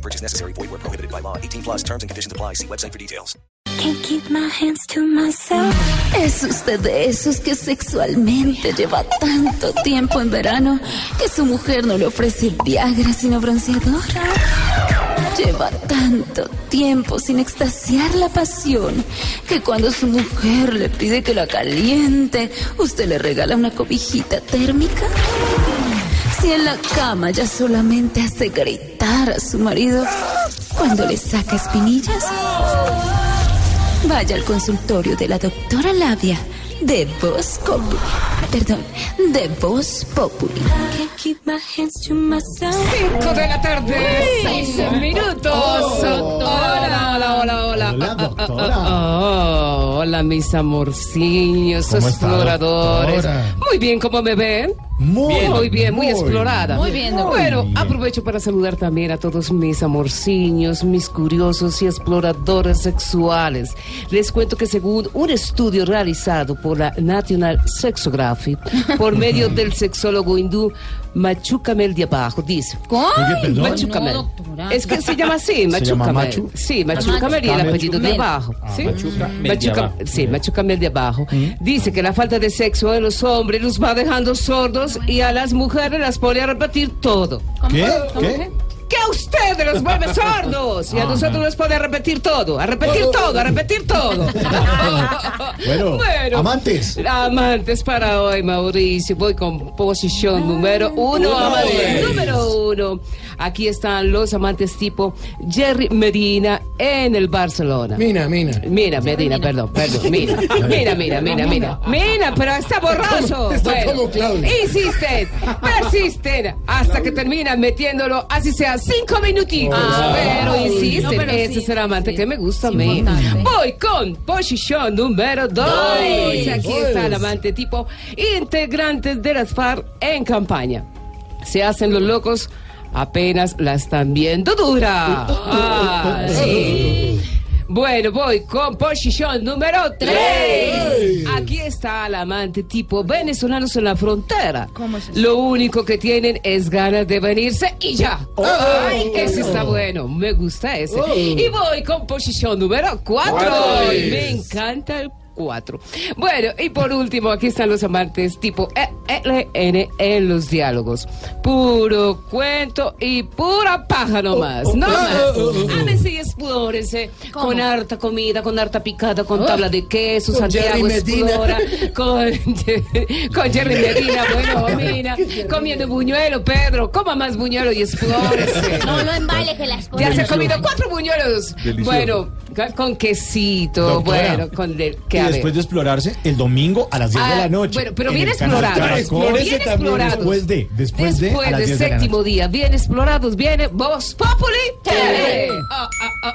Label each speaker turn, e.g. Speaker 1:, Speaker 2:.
Speaker 1: No purchase necessary. Void where prohibited by law. 18 plus terms and conditions apply. See website for details.
Speaker 2: Can't keep my hands to myself. Es usted de esos que sexualmente lleva tanto tiempo en verano que su mujer no le ofrece Viagra sino bronceador. Lleva tanto tiempo sin extasiar la pasión que cuando su mujer le pide que la caliente, usted le regala una cobijita térmica. Si en la cama ya solamente hace gritar a su marido cuando le saca espinillas. Vaya al consultorio de la doctora Labia de Voz Populi. Perdón, de Voz Populi.
Speaker 3: Cinco de la tarde, seis minutos. Hola, hola, hola, hola.
Speaker 4: Hola,
Speaker 3: Ah, ah,
Speaker 4: doctora.
Speaker 3: ah, ah, Hola, mis amorcillos
Speaker 4: ¿Cómo está,
Speaker 3: exploradores.
Speaker 4: doctora?
Speaker 3: Muy bien, ¿cómo me ven?
Speaker 4: Muy bien,
Speaker 3: muy bien, muy,
Speaker 4: muy
Speaker 3: explorada.
Speaker 4: Muy bien,
Speaker 3: Bueno,
Speaker 4: bien.
Speaker 3: aprovecho para saludar también a todos mis amorciños, mis curiosos y exploradores sexuales. Les cuento que según un estudio realizado por la National Sexography, por medio del sexólogo hindú Machu Kamel de abajo, dice.
Speaker 4: Oye, perdón.
Speaker 3: Machu Kamel. es que se llama así, Machu
Speaker 4: llama
Speaker 3: Kamel.
Speaker 4: Machu?
Speaker 3: Sí, Machu
Speaker 4: Machu
Speaker 3: Kamel y el apellido de abajo. ¿sí?
Speaker 5: Machu Kamel de
Speaker 3: Machu Kam-
Speaker 5: abajo.
Speaker 3: Sí, de abajo. Dice que la falta de sexo en los hombres los va dejando sordos y a las mujeres las pone a repetir todo.
Speaker 4: ¿Qué? ¿Qué?
Speaker 3: Que a ustedes los vuelve sordos y a nosotros nos a repetir todo, a repetir todo, a repetir todo.
Speaker 4: Bueno, amantes.
Speaker 3: Amantes para hoy, Mauricio. Voy con posición número uno. amante número uno. Aquí están los amantes tipo Jerry Medina en el Barcelona.
Speaker 6: Mina, mina.
Speaker 3: Mira, Medina, perdón, perdón, mira, mira, mira, mira, mira, mira, pero está borroso.
Speaker 6: Está como Claudia.
Speaker 3: insisten, persisten, hasta que terminan metiéndolo, así sea cinco minutitos, pero insisten, ese es el amante que me gusta a mí. Voy con posición número dos. Aquí está el amante tipo integrantes de las FARC en campaña. Se hacen los locos. Apenas la están viendo dura. Ah, sí. Bueno, voy con posición número 3. Aquí está el amante tipo venezolanos en la frontera. Lo único que tienen es ganas de venirse y ya. Ay, ese está bueno. Me gusta ese. Y voy con posición número 4. Me encanta el 4. Bueno, y por último, aquí están los amantes tipo E, LN en los diálogos. Puro cuento y pura paja nomás. No más. Ámense y explórense con harta comida, con harta picada, con tabla de queso,
Speaker 6: Con
Speaker 3: Santiago
Speaker 6: Jerry Medina.
Speaker 3: explora, con, con Jerry Medina, bueno, comiendo buñuelo, Pedro, coma más buñuelo y explórese.
Speaker 7: No lo embale que las
Speaker 3: Ya
Speaker 7: cosas.
Speaker 3: se ha comido cuatro buñuelos. Bueno, con- quesito,
Speaker 4: Doctora,
Speaker 3: bueno, con de,
Speaker 4: Y
Speaker 3: que a ver.
Speaker 4: después de explorarse, el domingo a las 10 de
Speaker 3: Ah,
Speaker 4: la noche.
Speaker 3: Bueno, pero
Speaker 4: en
Speaker 3: bien
Speaker 4: el canal
Speaker 3: explorado.
Speaker 4: Caracol.
Speaker 3: Bien explorados.
Speaker 4: Después de, después de, a las
Speaker 3: del
Speaker 4: 10 de la
Speaker 3: séptimo
Speaker 4: noche.
Speaker 3: día, bien explorados, viene Voz Populi TV. Ah, ah, ah.